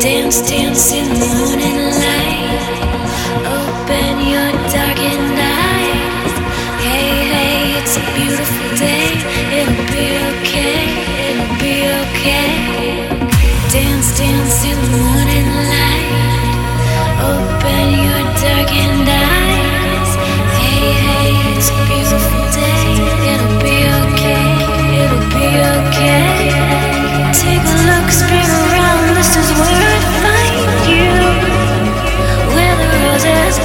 dance, dance in the morning light. Open your darkened eyes. Hey, hey, it's beautiful.